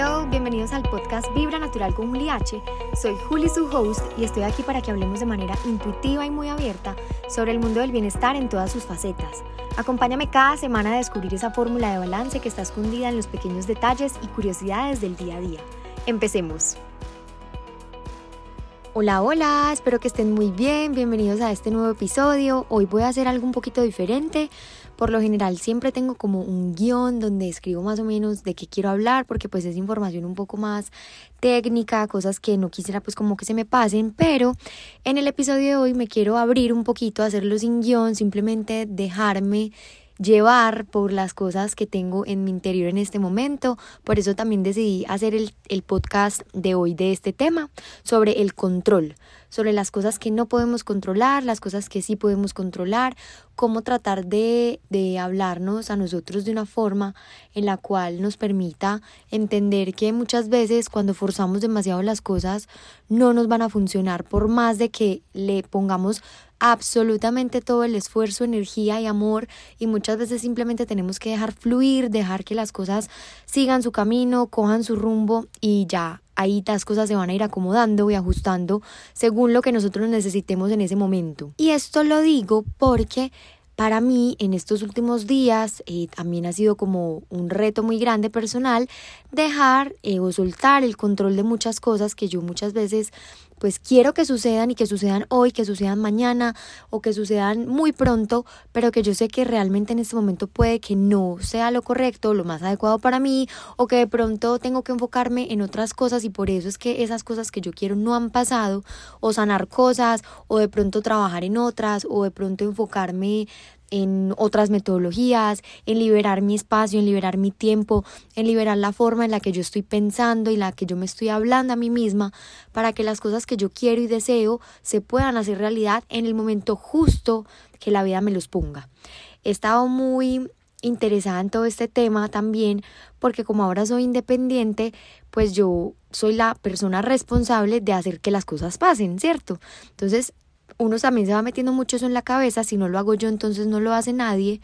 Hello, bienvenidos al podcast Vibra Natural con Juli H. Soy Juli, su host, y estoy aquí para que hablemos de manera intuitiva y muy abierta sobre el mundo del bienestar en todas sus facetas. Acompáñame cada semana a descubrir esa fórmula de balance que está escondida en los pequeños detalles y curiosidades del día a día. Empecemos. Hola, hola, espero que estén muy bien, bienvenidos a este nuevo episodio. Hoy voy a hacer algo un poquito diferente. Por lo general siempre tengo como un guion donde escribo más o menos de qué quiero hablar porque pues es información un poco más técnica, cosas que no quisiera pues como que se me pasen, pero en el episodio de hoy me quiero abrir un poquito, hacerlo sin guion, simplemente dejarme llevar por las cosas que tengo en mi interior en este momento. Por eso también decidí hacer el, el, podcast de hoy de este tema sobre el control, sobre las cosas que no podemos controlar, las cosas que sí podemos controlar, cómo tratar de, de hablarnos a nosotros de una forma en la cual nos permita entender que muchas veces cuando forzamos demasiado las cosas no nos van a funcionar por más de que le pongamos absolutamente todo el esfuerzo, energía y amor y muchas veces simplemente tenemos que dejar fluir, dejar que las cosas sigan su camino, cojan su rumbo y ya ahí las cosas se van a ir acomodando y ajustando según lo que nosotros necesitemos en ese momento. Y esto lo digo porque para mí en estos últimos días eh, también ha sido como un reto muy grande personal dejar eh, o soltar el control de muchas cosas que yo muchas veces pues quiero que sucedan y que sucedan hoy, que sucedan mañana o que sucedan muy pronto, pero que yo sé que realmente en este momento puede que no sea lo correcto, lo más adecuado para mí o que de pronto tengo que enfocarme en otras cosas y por eso es que esas cosas que yo quiero no han pasado o sanar cosas o de pronto trabajar en otras o de pronto enfocarme en otras metodologías, en liberar mi espacio, en liberar mi tiempo, en liberar la forma en la que yo estoy pensando y la que yo me estoy hablando a mí misma para que las cosas que yo quiero y deseo se puedan hacer realidad en el momento justo que la vida me los ponga. He estado muy interesada en todo este tema también porque como ahora soy independiente, pues yo soy la persona responsable de hacer que las cosas pasen, ¿cierto? Entonces uno también se va metiendo mucho eso en la cabeza, si no lo hago yo entonces no lo hace nadie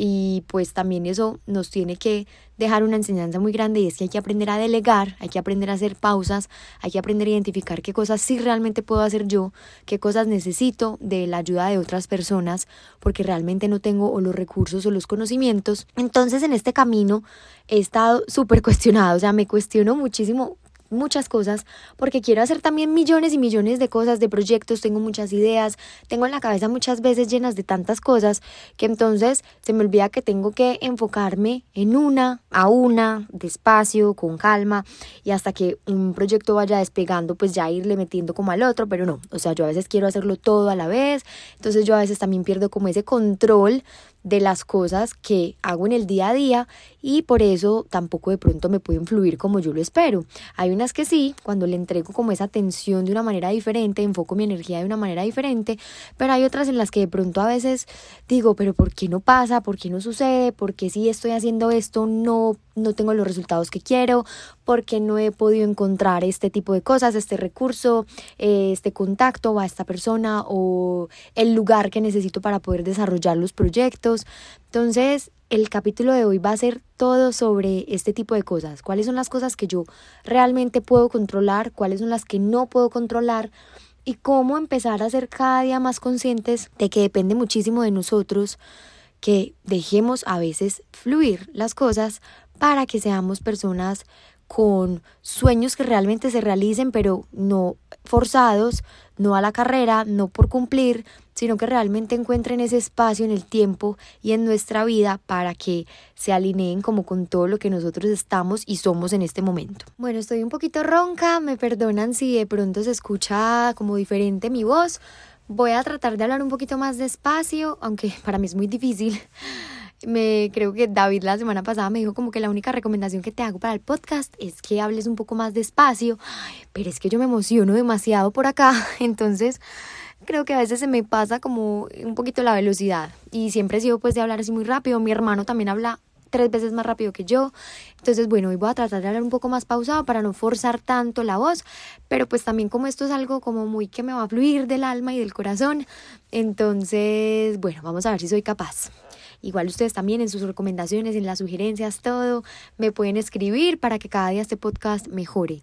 y pues también eso nos tiene que dejar una enseñanza muy grande y es que hay que aprender a delegar, hay que aprender a hacer pausas, hay que aprender a identificar qué cosas sí realmente puedo hacer yo, qué cosas necesito de la ayuda de otras personas porque realmente no tengo o los recursos o los conocimientos. Entonces en este camino he estado súper cuestionado, o sea, me cuestiono muchísimo muchas cosas porque quiero hacer también millones y millones de cosas, de proyectos, tengo muchas ideas, tengo en la cabeza muchas veces llenas de tantas cosas que entonces se me olvida que tengo que enfocarme en una a una, despacio, con calma y hasta que un proyecto vaya despegando pues ya irle metiendo como al otro, pero no, o sea, yo a veces quiero hacerlo todo a la vez, entonces yo a veces también pierdo como ese control de las cosas que hago en el día a día y por eso tampoco de pronto me pueden fluir como yo lo espero. Hay unas que sí, cuando le entrego como esa atención de una manera diferente, enfoco mi energía de una manera diferente, pero hay otras en las que de pronto a veces digo, pero ¿por qué no pasa? ¿Por qué no sucede? ¿Por qué si estoy haciendo esto no no tengo los resultados que quiero, porque no he podido encontrar este tipo de cosas, este recurso, eh, este contacto a esta persona o el lugar que necesito para poder desarrollar los proyectos. Entonces, el capítulo de hoy va a ser todo sobre este tipo de cosas. ¿Cuáles son las cosas que yo realmente puedo controlar? ¿Cuáles son las que no puedo controlar? Y cómo empezar a ser cada día más conscientes de que depende muchísimo de nosotros que dejemos a veces fluir las cosas para que seamos personas con sueños que realmente se realicen, pero no forzados, no a la carrera, no por cumplir, sino que realmente encuentren ese espacio en el tiempo y en nuestra vida para que se alineen como con todo lo que nosotros estamos y somos en este momento. Bueno, estoy un poquito ronca, me perdonan si de pronto se escucha como diferente mi voz. Voy a tratar de hablar un poquito más despacio, aunque para mí es muy difícil me creo que David la semana pasada me dijo como que la única recomendación que te hago para el podcast es que hables un poco más despacio, pero es que yo me emociono demasiado por acá, entonces creo que a veces se me pasa como un poquito la velocidad. Y siempre he sido pues de hablar así muy rápido, mi hermano también habla tres veces más rápido que yo. Entonces, bueno, hoy voy a tratar de hablar un poco más pausado para no forzar tanto la voz, pero pues también como esto es algo como muy que me va a fluir del alma y del corazón, entonces, bueno, vamos a ver si soy capaz. Igual ustedes también en sus recomendaciones, en las sugerencias, todo, me pueden escribir para que cada día este podcast mejore.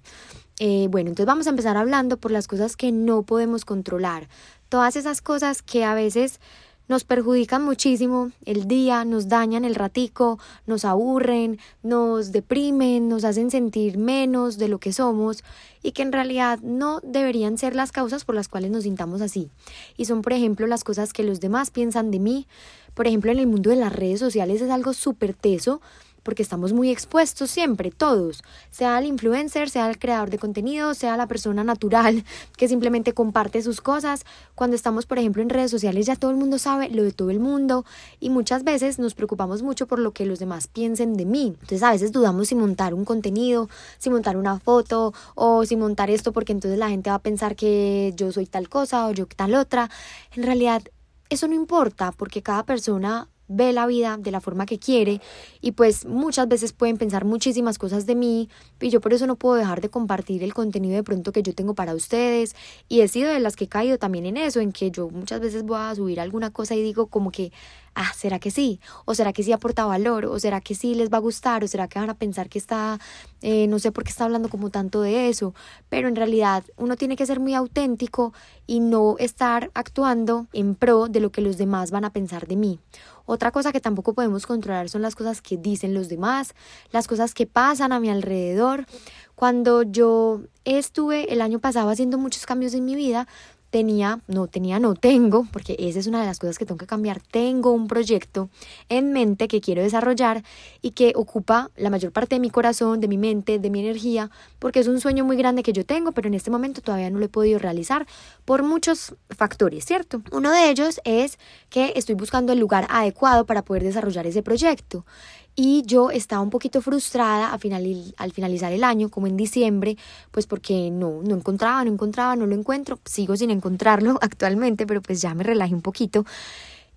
Eh, bueno, entonces vamos a empezar hablando por las cosas que no podemos controlar. Todas esas cosas que a veces nos perjudican muchísimo el día, nos dañan el ratico, nos aburren, nos deprimen, nos hacen sentir menos de lo que somos y que en realidad no deberían ser las causas por las cuales nos sintamos así. Y son, por ejemplo, las cosas que los demás piensan de mí. Por ejemplo, en el mundo de las redes sociales es algo súper teso porque estamos muy expuestos siempre, todos, sea el influencer, sea el creador de contenido, sea la persona natural que simplemente comparte sus cosas. Cuando estamos, por ejemplo, en redes sociales ya todo el mundo sabe lo de todo el mundo y muchas veces nos preocupamos mucho por lo que los demás piensen de mí. Entonces a veces dudamos si montar un contenido, si montar una foto o si montar esto porque entonces la gente va a pensar que yo soy tal cosa o yo tal otra. En realidad eso no importa porque cada persona ve la vida de la forma que quiere y pues muchas veces pueden pensar muchísimas cosas de mí y yo por eso no puedo dejar de compartir el contenido de pronto que yo tengo para ustedes y he sido de las que he caído también en eso, en que yo muchas veces voy a subir alguna cosa y digo como que ah, ¿será que sí? ¿O será que sí aporta valor? ¿O será que sí les va a gustar? ¿O será que van a pensar que está, eh, no sé por qué está hablando como tanto de eso? Pero en realidad uno tiene que ser muy auténtico y no estar actuando en pro de lo que los demás van a pensar de mí. Otra cosa que tampoco podemos controlar son las cosas que dicen los demás, las cosas que pasan a mi alrededor. Cuando yo estuve el año pasado haciendo muchos cambios en mi vida, tenía, no tenía, no tengo, porque esa es una de las cosas que tengo que cambiar, tengo un proyecto en mente que quiero desarrollar y que ocupa la mayor parte de mi corazón, de mi mente, de mi energía, porque es un sueño muy grande que yo tengo, pero en este momento todavía no lo he podido realizar por muchos factores, ¿cierto? Uno de ellos es que estoy buscando el lugar adecuado para poder desarrollar ese proyecto y yo estaba un poquito frustrada al, final, al finalizar el año, como en diciembre, pues porque no, no encontraba, no encontraba, no lo encuentro, sigo sin encontrarlo actualmente, pero pues ya me relajé un poquito.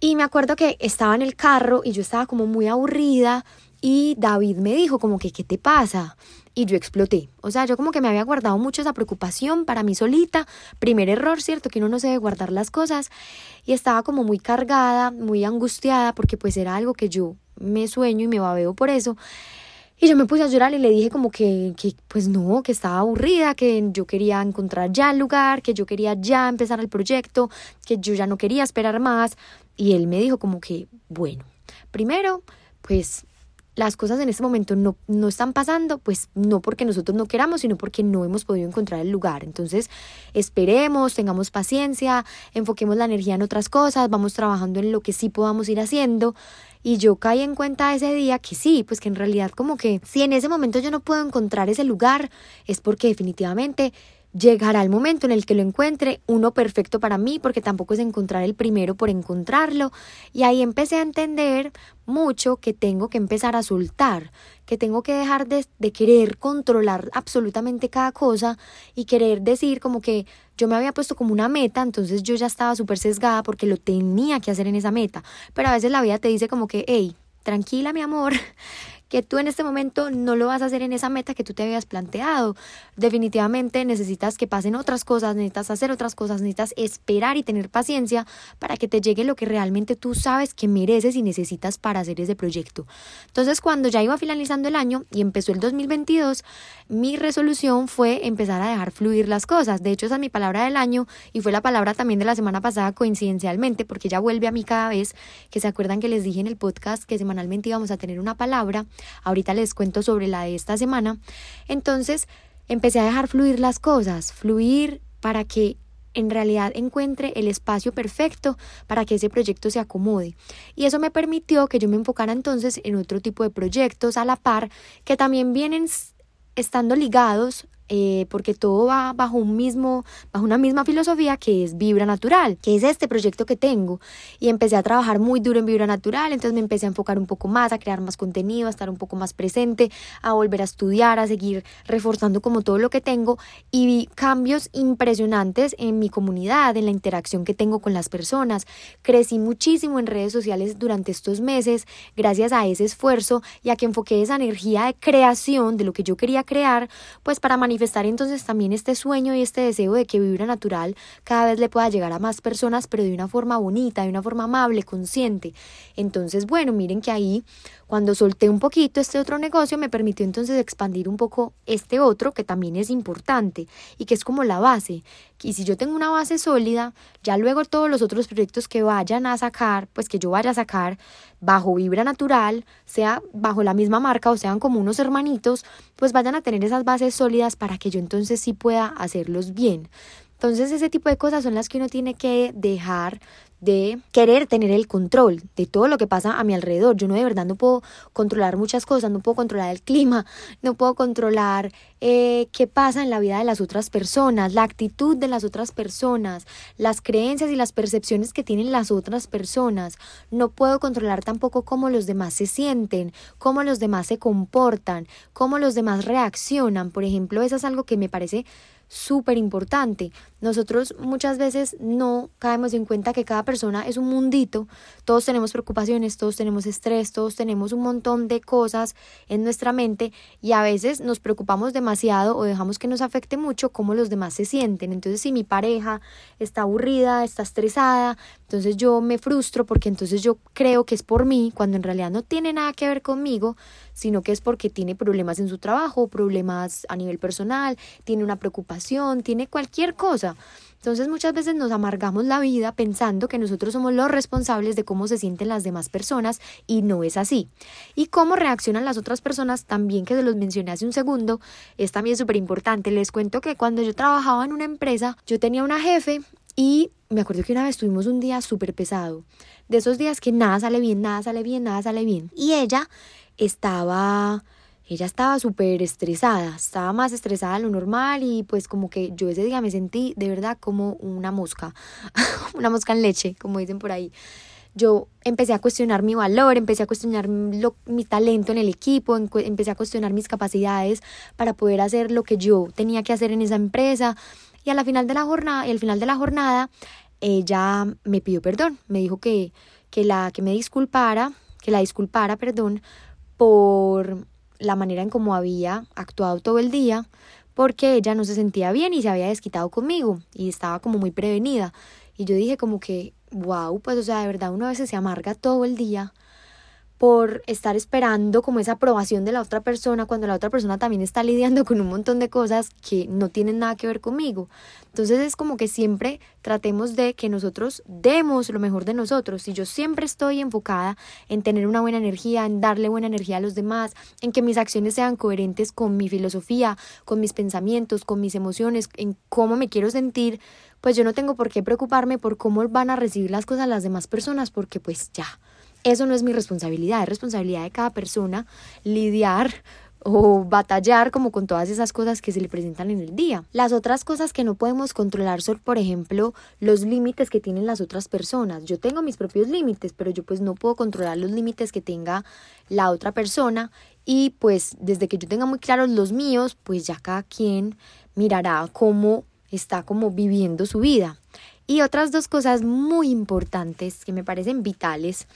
Y me acuerdo que estaba en el carro y yo estaba como muy aburrida y David me dijo como que, ¿qué te pasa? Y yo exploté. O sea, yo como que me había guardado mucho esa preocupación para mí solita. Primer error, ¿cierto? Que uno no se debe guardar las cosas. Y estaba como muy cargada, muy angustiada, porque pues era algo que yo me sueño y me babeo por eso. Y yo me puse a llorar y le dije como que, que, pues no, que estaba aburrida, que yo quería encontrar ya el lugar, que yo quería ya empezar el proyecto, que yo ya no quería esperar más. Y él me dijo como que, bueno, primero, pues las cosas en este momento no, no están pasando, pues no porque nosotros no queramos, sino porque no hemos podido encontrar el lugar. Entonces, esperemos, tengamos paciencia, enfoquemos la energía en otras cosas, vamos trabajando en lo que sí podamos ir haciendo. Y yo caí en cuenta ese día que sí, pues que en realidad como que si en ese momento yo no puedo encontrar ese lugar, es porque definitivamente llegará el momento en el que lo encuentre, uno perfecto para mí, porque tampoco es encontrar el primero por encontrarlo. Y ahí empecé a entender mucho que tengo que empezar a soltar, que tengo que dejar de, de, querer controlar absolutamente cada cosa y querer decir como que yo me había puesto como una meta, entonces yo ya estaba súper sesgada porque lo tenía que hacer en esa meta. Pero a veces la vida te dice como que, hey, tranquila mi amor, que tú en este momento no lo vas a hacer en esa meta que tú te habías planteado. Definitivamente necesitas que pasen otras cosas, necesitas hacer otras cosas, necesitas esperar y tener paciencia para que te llegue lo que realmente tú sabes que mereces y necesitas para hacer ese proyecto. Entonces, cuando ya iba finalizando el año y empezó el 2022, mi resolución fue empezar a dejar fluir las cosas. De hecho, esa es mi palabra del año y fue la palabra también de la semana pasada coincidencialmente, porque ya vuelve a mí cada vez que se acuerdan que les dije en el podcast que semanalmente íbamos a tener una palabra Ahorita les cuento sobre la de esta semana. Entonces empecé a dejar fluir las cosas, fluir para que en realidad encuentre el espacio perfecto para que ese proyecto se acomode. Y eso me permitió que yo me enfocara entonces en otro tipo de proyectos a la par que también vienen estando ligados eh, porque todo va bajo un mismo, bajo una misma filosofía que es Vibra Natural, que es este proyecto que tengo. Y empecé a trabajar muy duro en Vibra Natural, entonces me empecé a enfocar un poco más, a crear más contenido, a estar un poco más presente, a volver a estudiar, a seguir reforzando como todo lo que tengo y vi cambios impresionantes en mi comunidad, en la interacción que tengo con las personas. Crecí muchísimo en redes sociales durante estos meses gracias a ese esfuerzo y a que enfoqué esa energía de creación de lo que yo quería crear, pues para manifestar manifestar entonces también este sueño y este deseo de que Vibra Natural cada vez le pueda llegar a más personas, pero de una forma bonita, de una forma amable, consciente. Entonces, bueno, miren que ahí cuando solté un poquito este otro negocio me permitió entonces expandir un poco este otro que también es importante y que es como la base. Y si yo tengo una base sólida, ya luego todos los otros proyectos que vayan a sacar, pues que yo vaya a sacar bajo Vibra Natural, sea bajo la misma marca o sean como unos hermanitos, pues vayan a tener esas bases sólidas para que yo entonces sí pueda hacerlos bien. Entonces ese tipo de cosas son las que uno tiene que dejar de querer tener el control de todo lo que pasa a mi alrededor. Yo no de verdad no puedo controlar muchas cosas, no puedo controlar el clima, no puedo controlar eh, qué pasa en la vida de las otras personas, la actitud de las otras personas, las creencias y las percepciones que tienen las otras personas. No puedo controlar tampoco cómo los demás se sienten, cómo los demás se comportan, cómo los demás reaccionan. Por ejemplo, eso es algo que me parece súper importante. Nosotros muchas veces no caemos en cuenta que cada persona es un mundito, todos tenemos preocupaciones, todos tenemos estrés, todos tenemos un montón de cosas en nuestra mente y a veces nos preocupamos demasiado o dejamos que nos afecte mucho cómo los demás se sienten. Entonces si mi pareja está aburrida, está estresada, entonces yo me frustro porque entonces yo creo que es por mí cuando en realidad no tiene nada que ver conmigo, sino que es porque tiene problemas en su trabajo, problemas a nivel personal, tiene una preocupación, tiene cualquier cosa. Entonces muchas veces nos amargamos la vida pensando que nosotros somos los responsables de cómo se sienten las demás personas y no es así. Y cómo reaccionan las otras personas también que se los mencioné hace un segundo es también súper importante. Les cuento que cuando yo trabajaba en una empresa yo tenía una jefe y me acuerdo que una vez tuvimos un día súper pesado. De esos días que nada sale bien, nada sale bien, nada sale bien. Y ella estaba, ella estaba súper estresada, estaba más estresada de lo normal y pues como que yo ese día me sentí de verdad como una mosca, una mosca en leche, como dicen por ahí. Yo empecé a cuestionar mi valor, empecé a cuestionar mi talento en el equipo, empecé a cuestionar mis capacidades para poder hacer lo que yo tenía que hacer en esa empresa. Y a la final de la jornada, al final de la jornada, ella me pidió perdón, me dijo que, que la que me disculpara, que la disculpara, perdón, por la manera en cómo había actuado todo el día, porque ella no se sentía bien y se había desquitado conmigo y estaba como muy prevenida. Y yo dije como que, wow, pues o sea, de verdad uno a veces se amarga todo el día por estar esperando como esa aprobación de la otra persona cuando la otra persona también está lidiando con un montón de cosas que no tienen nada que ver conmigo. Entonces es como que siempre tratemos de que nosotros demos lo mejor de nosotros. Si yo siempre estoy enfocada en tener una buena energía, en darle buena energía a los demás, en que mis acciones sean coherentes con mi filosofía, con mis pensamientos, con mis emociones, en cómo me quiero sentir, pues yo no tengo por qué preocuparme por cómo van a recibir las cosas las demás personas porque pues ya eso no es mi responsabilidad, es responsabilidad de cada persona lidiar o batallar como con todas esas cosas que se le presentan en el día. Las otras cosas que no podemos controlar son, por ejemplo, los límites que tienen las otras personas. Yo tengo mis propios límites, pero yo pues no puedo controlar los límites que tenga la otra persona y pues desde que yo tenga muy claros los míos, pues ya cada quien mirará cómo está como viviendo su vida. Y otras dos cosas muy importantes que me parecen vitales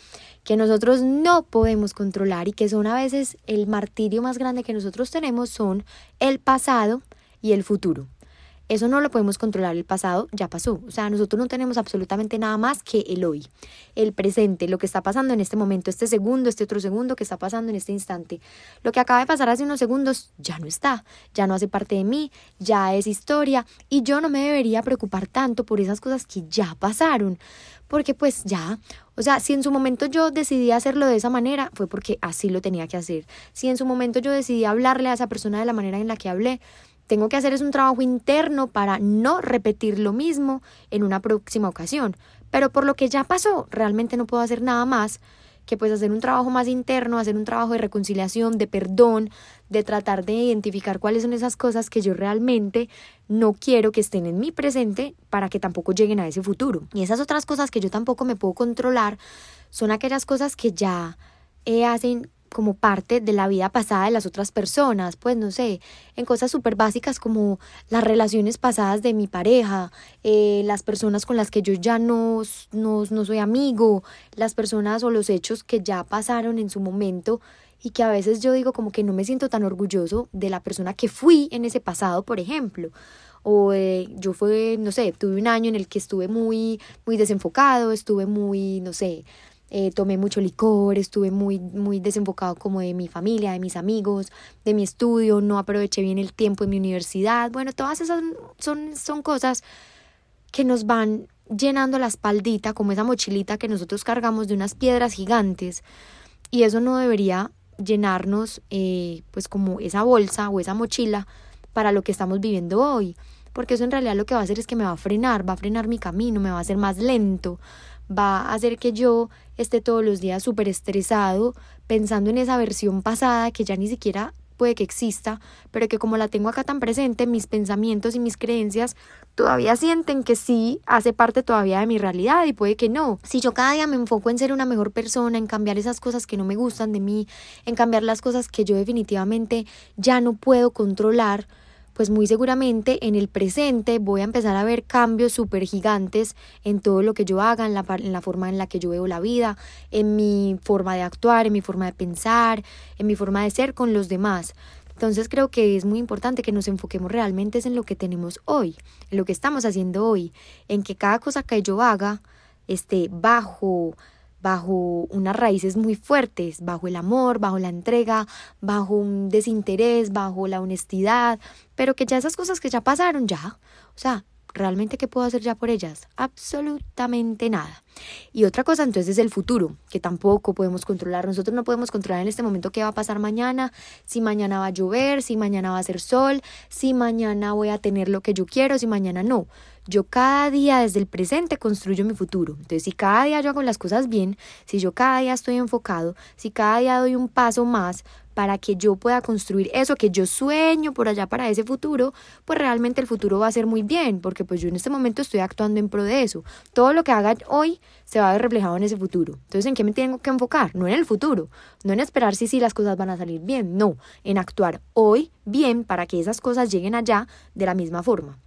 que nosotros no podemos controlar y que son a veces el martirio más grande que nosotros tenemos son el pasado y el futuro. Eso no lo podemos controlar, el pasado ya pasó. O sea, nosotros no tenemos absolutamente nada más que el hoy, el presente, lo que está pasando en este momento, este segundo, este otro segundo que está pasando en este instante. Lo que acaba de pasar hace unos segundos ya no está, ya no hace parte de mí, ya es historia y yo no me debería preocupar tanto por esas cosas que ya pasaron, porque pues ya, o sea, si en su momento yo decidí hacerlo de esa manera, fue porque así lo tenía que hacer. Si en su momento yo decidí hablarle a esa persona de la manera en la que hablé, tengo que hacer es un trabajo interno para no repetir lo mismo en una próxima ocasión. Pero por lo que ya pasó, realmente no puedo hacer nada más que pues hacer un trabajo más interno, hacer un trabajo de reconciliación, de perdón, de tratar de identificar cuáles son esas cosas que yo realmente no quiero que estén en mi presente para que tampoco lleguen a ese futuro. Y esas otras cosas que yo tampoco me puedo controlar son aquellas cosas que ya eh, hacen como parte de la vida pasada de las otras personas, pues no sé, en cosas súper básicas como las relaciones pasadas de mi pareja, eh, las personas con las que yo ya no, no, no soy amigo, las personas o los hechos que ya pasaron en su momento y que a veces yo digo como que no me siento tan orgulloso de la persona que fui en ese pasado, por ejemplo. O eh, yo fue, no sé, tuve un año en el que estuve muy, muy desenfocado, estuve muy, no sé, eh, tomé mucho licor, estuve muy, muy desenfocado como de mi familia, de mis amigos, de mi estudio, no aproveché bien el tiempo en mi universidad. Bueno, todas esas son, son cosas que nos van llenando la espaldita, como esa mochilita que nosotros cargamos de unas piedras gigantes. Y eso no debería llenarnos eh, pues como esa bolsa o esa mochila para lo que estamos viviendo hoy, porque eso en realidad lo que va a hacer es que me va a frenar, va a frenar mi camino, me va a hacer más lento, va a hacer que yo esté todos los días súper estresado pensando en esa versión pasada que ya ni siquiera puede que exista, pero que como la tengo acá tan presente, mis pensamientos y mis creencias todavía sienten que sí hace parte todavía de mi realidad y puede que no. Si yo cada día me enfoco en ser una mejor persona, en cambiar esas cosas que no me gustan de mí, en cambiar las cosas que yo definitivamente ya no puedo controlar, pues muy seguramente en el presente voy a empezar a ver cambios súper gigantes en todo lo que yo haga, en la, en la forma en la que yo veo la vida, en mi forma de actuar, en mi forma de pensar, en mi forma de ser con los demás. Entonces creo que es muy importante que nos enfoquemos realmente en lo que tenemos hoy, en lo que estamos haciendo hoy, en que cada cosa que yo haga esté bajo bajo unas raíces muy fuertes, bajo el amor, bajo la entrega, bajo un desinterés, bajo la honestidad, pero que ya esas cosas que ya pasaron, ya, o sea, ¿realmente qué puedo hacer ya por ellas? Absolutamente nada. Y otra cosa entonces es el futuro, que tampoco podemos controlar. Nosotros no podemos controlar en este momento qué va a pasar mañana, si mañana va a llover, si mañana va a ser sol, si mañana voy a tener lo que yo quiero, si mañana no. Yo cada día desde el presente construyo mi futuro. Entonces, si cada día yo hago las cosas bien, si yo cada día estoy enfocado, si cada día doy un paso más para que yo pueda construir eso que yo sueño por allá para ese futuro, pues realmente el futuro va a ser muy bien, porque pues yo en este momento estoy actuando en pro de eso. Todo lo que haga hoy se va a ver reflejado en ese futuro. Entonces, ¿en qué me tengo que enfocar? No en el futuro, no en esperar si sí las cosas van a salir bien, no, en actuar hoy bien para que esas cosas lleguen allá de la misma forma.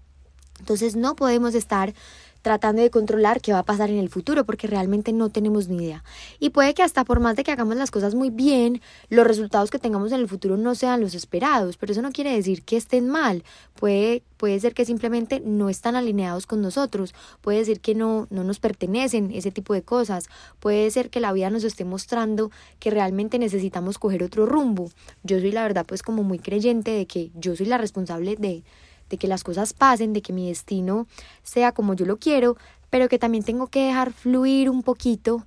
Entonces no podemos estar tratando de controlar qué va a pasar en el futuro porque realmente no tenemos ni idea. Y puede que hasta por más de que hagamos las cosas muy bien, los resultados que tengamos en el futuro no sean los esperados, pero eso no quiere decir que estén mal. Puede, puede ser que simplemente no están alineados con nosotros, puede decir que no, no nos pertenecen ese tipo de cosas, puede ser que la vida nos esté mostrando que realmente necesitamos coger otro rumbo. Yo soy la verdad pues como muy creyente de que yo soy la responsable de de que las cosas pasen, de que mi destino sea como yo lo quiero, pero que también tengo que dejar fluir un poquito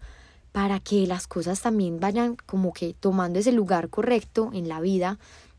para que las cosas también vayan como que tomando ese lugar correcto en la vida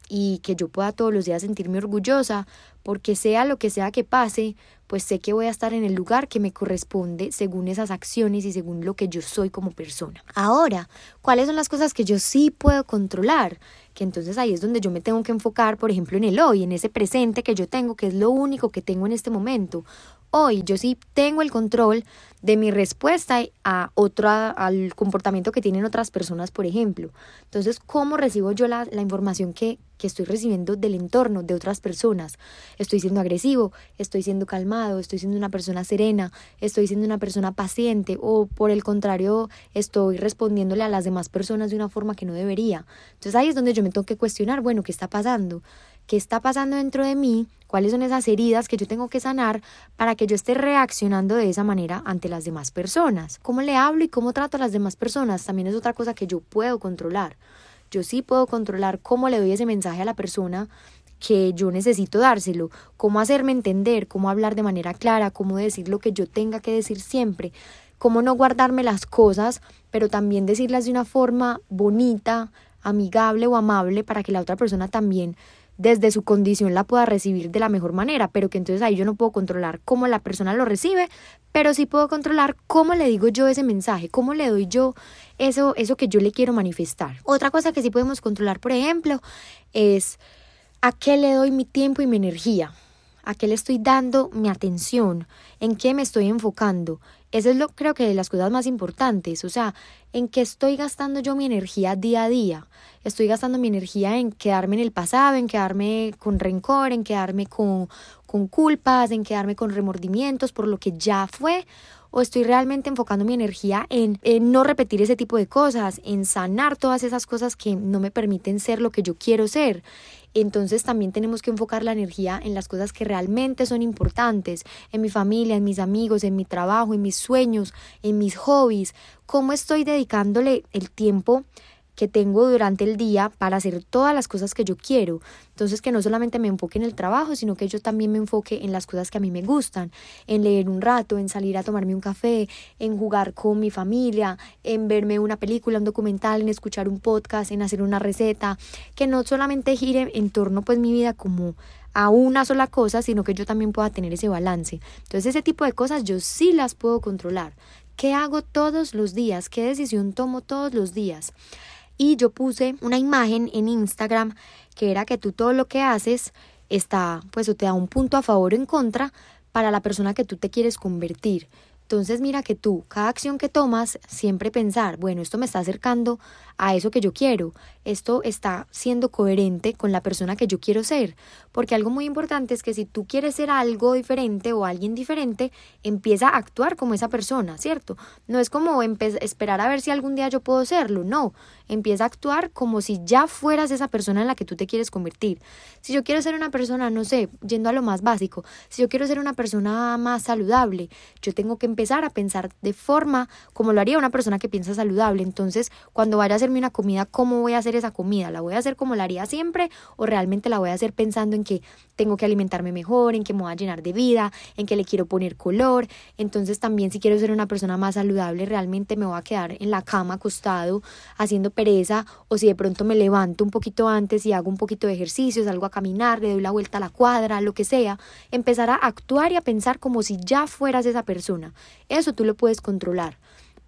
y que yo pueda todos los días sentirme orgullosa, porque sea lo que sea que pase, pues sé que voy a estar en el lugar que me corresponde según esas acciones y según lo que yo soy como persona. Ahora, ¿cuáles son las cosas que yo sí puedo controlar? Que entonces ahí es donde yo me tengo que enfocar, por ejemplo, en el hoy, en ese presente que yo tengo, que es lo único que tengo en este momento. Hoy yo sí tengo el control de mi respuesta a otra, al comportamiento que tienen otras personas, por ejemplo. Entonces, ¿cómo recibo yo la, la información que, que estoy recibiendo del entorno, de otras personas? Estoy siendo agresivo, estoy siendo calmado, estoy siendo una persona serena, estoy siendo una persona paciente o por el contrario, estoy respondiéndole a las demás personas de una forma que no debería. Entonces ahí es donde yo me tengo que cuestionar, bueno, ¿qué está pasando? ¿Qué está pasando dentro de mí? ¿Cuáles son esas heridas que yo tengo que sanar para que yo esté reaccionando de esa manera ante las demás personas? ¿Cómo le hablo y cómo trato a las demás personas? También es otra cosa que yo puedo controlar. Yo sí puedo controlar cómo le doy ese mensaje a la persona que yo necesito dárselo, cómo hacerme entender, cómo hablar de manera clara, cómo decir lo que yo tenga que decir siempre, cómo no guardarme las cosas, pero también decirlas de una forma bonita, amigable o amable para que la otra persona también desde su condición la pueda recibir de la mejor manera, pero que entonces ahí yo no puedo controlar cómo la persona lo recibe, pero sí puedo controlar cómo le digo yo ese mensaje, cómo le doy yo eso, eso que yo le quiero manifestar. Otra cosa que sí podemos controlar, por ejemplo, es a qué le doy mi tiempo y mi energía, a qué le estoy dando mi atención, en qué me estoy enfocando, eso es lo creo que de las cosas más importantes, o sea, en qué estoy gastando yo mi energía día a día. Estoy gastando mi energía en quedarme en el pasado, en quedarme con rencor, en quedarme con, con culpas, en quedarme con remordimientos por lo que ya fue, o estoy realmente enfocando mi energía en, en, no repetir ese tipo de cosas, en sanar todas esas cosas que no me permiten ser lo que yo quiero ser. Entonces también tenemos que enfocar la energía en las cosas que realmente son importantes, en mi familia, en mis amigos, en mi trabajo, en mis sueños, en mis hobbies, cómo estoy dedicándole el tiempo que tengo durante el día para hacer todas las cosas que yo quiero. Entonces que no solamente me enfoque en el trabajo, sino que yo también me enfoque en las cosas que a mí me gustan, en leer un rato, en salir a tomarme un café, en jugar con mi familia, en verme una película, un documental, en escuchar un podcast, en hacer una receta, que no solamente gire en torno pues mi vida como a una sola cosa, sino que yo también pueda tener ese balance. Entonces ese tipo de cosas yo sí las puedo controlar. ¿Qué hago todos los días? ¿Qué decisión tomo todos los días? Y yo puse una imagen en Instagram que era que tú todo lo que haces está, pues o te da un punto a favor o en contra para la persona que tú te quieres convertir. Entonces mira que tú, cada acción que tomas, siempre pensar, bueno, esto me está acercando a eso que yo quiero, esto está siendo coherente con la persona que yo quiero ser, porque algo muy importante es que si tú quieres ser algo diferente o alguien diferente, empieza a actuar como esa persona, ¿cierto? No es como esperar a ver si algún día yo puedo serlo, no, empieza a actuar como si ya fueras esa persona en la que tú te quieres convertir. Si yo quiero ser una persona, no sé, yendo a lo más básico, si yo quiero ser una persona más saludable, yo tengo que empezar a pensar de forma como lo haría una persona que piensa saludable. Entonces, cuando vaya a hacerme una comida, ¿cómo voy a hacer esa comida? ¿La voy a hacer como la haría siempre o realmente la voy a hacer pensando en que tengo que alimentarme mejor, en que me voy a llenar de vida, en que le quiero poner color? Entonces, también si quiero ser una persona más saludable, realmente me voy a quedar en la cama acostado haciendo pereza o si de pronto me levanto un poquito antes y hago un poquito de ejercicio, salgo a caminar, le doy la vuelta a la cuadra, lo que sea, empezar a actuar y a pensar como si ya fueras esa persona. Eso tú lo puedes controlar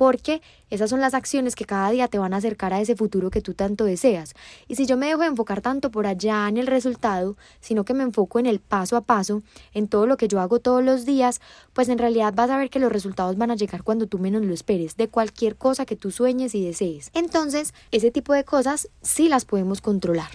porque esas son las acciones que cada día te van a acercar a ese futuro que tú tanto deseas. Y si yo me dejo de enfocar tanto por allá en el resultado, sino que me enfoco en el paso a paso, en todo lo que yo hago todos los días, pues en realidad vas a ver que los resultados van a llegar cuando tú menos lo esperes, de cualquier cosa que tú sueñes y desees. Entonces, ese tipo de cosas sí las podemos controlar.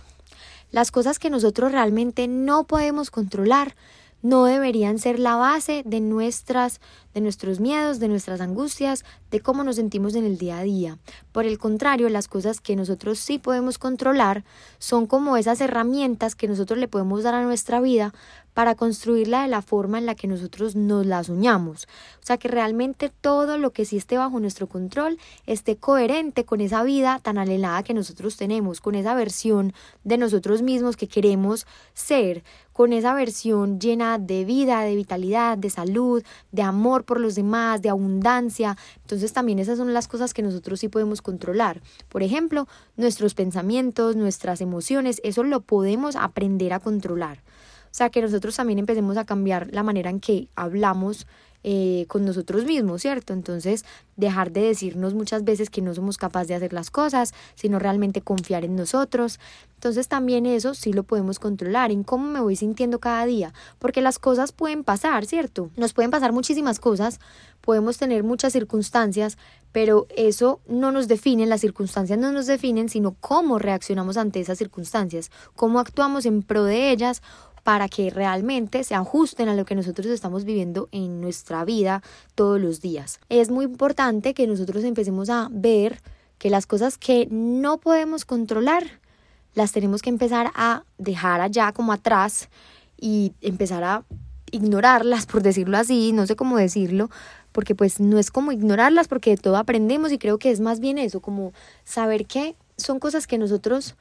Las cosas que nosotros realmente no podemos controlar no deberían ser la base de nuestras de nuestros miedos, de nuestras angustias, de cómo nos sentimos en el día a día. Por el contrario, las cosas que nosotros sí podemos controlar son como esas herramientas que nosotros le podemos dar a nuestra vida para construirla de la forma en la que nosotros nos la soñamos. O sea, que realmente todo lo que sí esté bajo nuestro control esté coherente con esa vida tan alelada que nosotros tenemos, con esa versión de nosotros mismos que queremos ser, con esa versión llena de vida, de vitalidad, de salud, de amor por los demás, de abundancia. Entonces también esas son las cosas que nosotros sí podemos controlar. Por ejemplo, nuestros pensamientos, nuestras emociones, eso lo podemos aprender a controlar. O sea, que nosotros también empecemos a cambiar la manera en que hablamos eh, con nosotros mismos, ¿cierto? Entonces, dejar de decirnos muchas veces que no somos capaces de hacer las cosas, sino realmente confiar en nosotros. Entonces, también eso sí lo podemos controlar, en cómo me voy sintiendo cada día, porque las cosas pueden pasar, ¿cierto? Nos pueden pasar muchísimas cosas, podemos tener muchas circunstancias, pero eso no nos define, las circunstancias no nos definen, sino cómo reaccionamos ante esas circunstancias, cómo actuamos en pro de ellas para que realmente se ajusten a lo que nosotros estamos viviendo en nuestra vida todos los días. Es muy importante que nosotros empecemos a ver que las cosas que no podemos controlar las tenemos que empezar a dejar allá como atrás y empezar a ignorarlas, por decirlo así, no sé cómo decirlo, porque pues no es como ignorarlas porque de todo aprendemos y creo que es más bien eso, como saber que son cosas que nosotros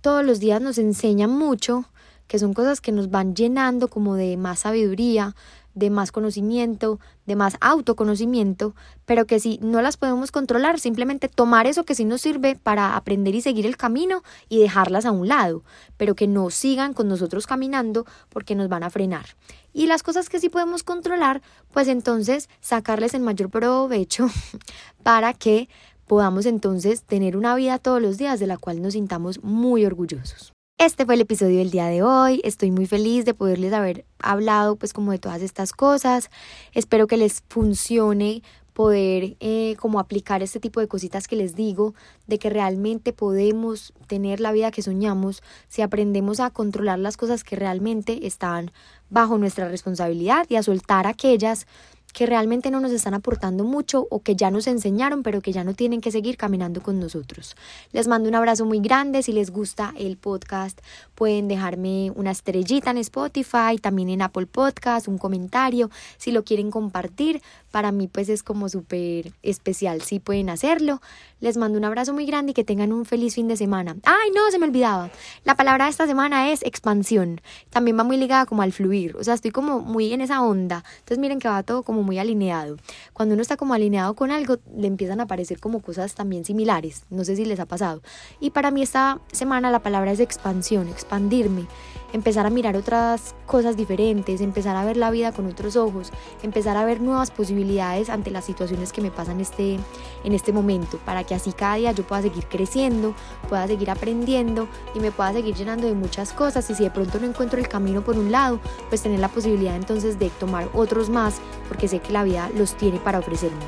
todos los días nos enseñan mucho que son cosas que nos van llenando como de más sabiduría, de más conocimiento, de más autoconocimiento, pero que si no las podemos controlar, simplemente tomar eso que sí nos sirve para aprender y seguir el camino y dejarlas a un lado, pero que no sigan con nosotros caminando porque nos van a frenar. Y las cosas que sí podemos controlar, pues entonces sacarles el mayor provecho para que podamos entonces tener una vida todos los días de la cual nos sintamos muy orgullosos. Este fue el episodio del día de hoy. Estoy muy feliz de poderles haber hablado pues como de todas estas cosas. Espero que les funcione poder eh, como aplicar este tipo de cositas que les digo, de que realmente podemos tener la vida que soñamos si aprendemos a controlar las cosas que realmente están bajo nuestra responsabilidad y a soltar aquellas que realmente no nos están aportando mucho o que ya nos enseñaron pero que ya no tienen que seguir caminando con nosotros. Les mando un abrazo muy grande, si les gusta el podcast pueden dejarme una estrellita en Spotify, también en Apple Podcast, un comentario, si lo quieren compartir, para mí pues es como súper especial si pueden hacerlo. Les mando un abrazo muy grande y que tengan un feliz fin de semana. Ay, no, se me olvidaba. La palabra de esta semana es expansión. También va muy ligada como al fluir. O sea, estoy como muy en esa onda. Entonces miren que va todo como muy alineado. Cuando uno está como alineado con algo, le empiezan a aparecer como cosas también similares. No sé si les ha pasado. Y para mí esta semana la palabra es expansión, expandirme empezar a mirar otras cosas diferentes, empezar a ver la vida con otros ojos, empezar a ver nuevas posibilidades ante las situaciones que me pasan este, en este momento, para que así cada día yo pueda seguir creciendo, pueda seguir aprendiendo y me pueda seguir llenando de muchas cosas y si de pronto no encuentro el camino por un lado, pues tener la posibilidad entonces de tomar otros más, porque sé que la vida los tiene para ofrecerme.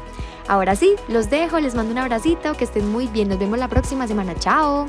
Ahora sí, los dejo, les mando un abracito, que estén muy bien, nos vemos la próxima semana, chao.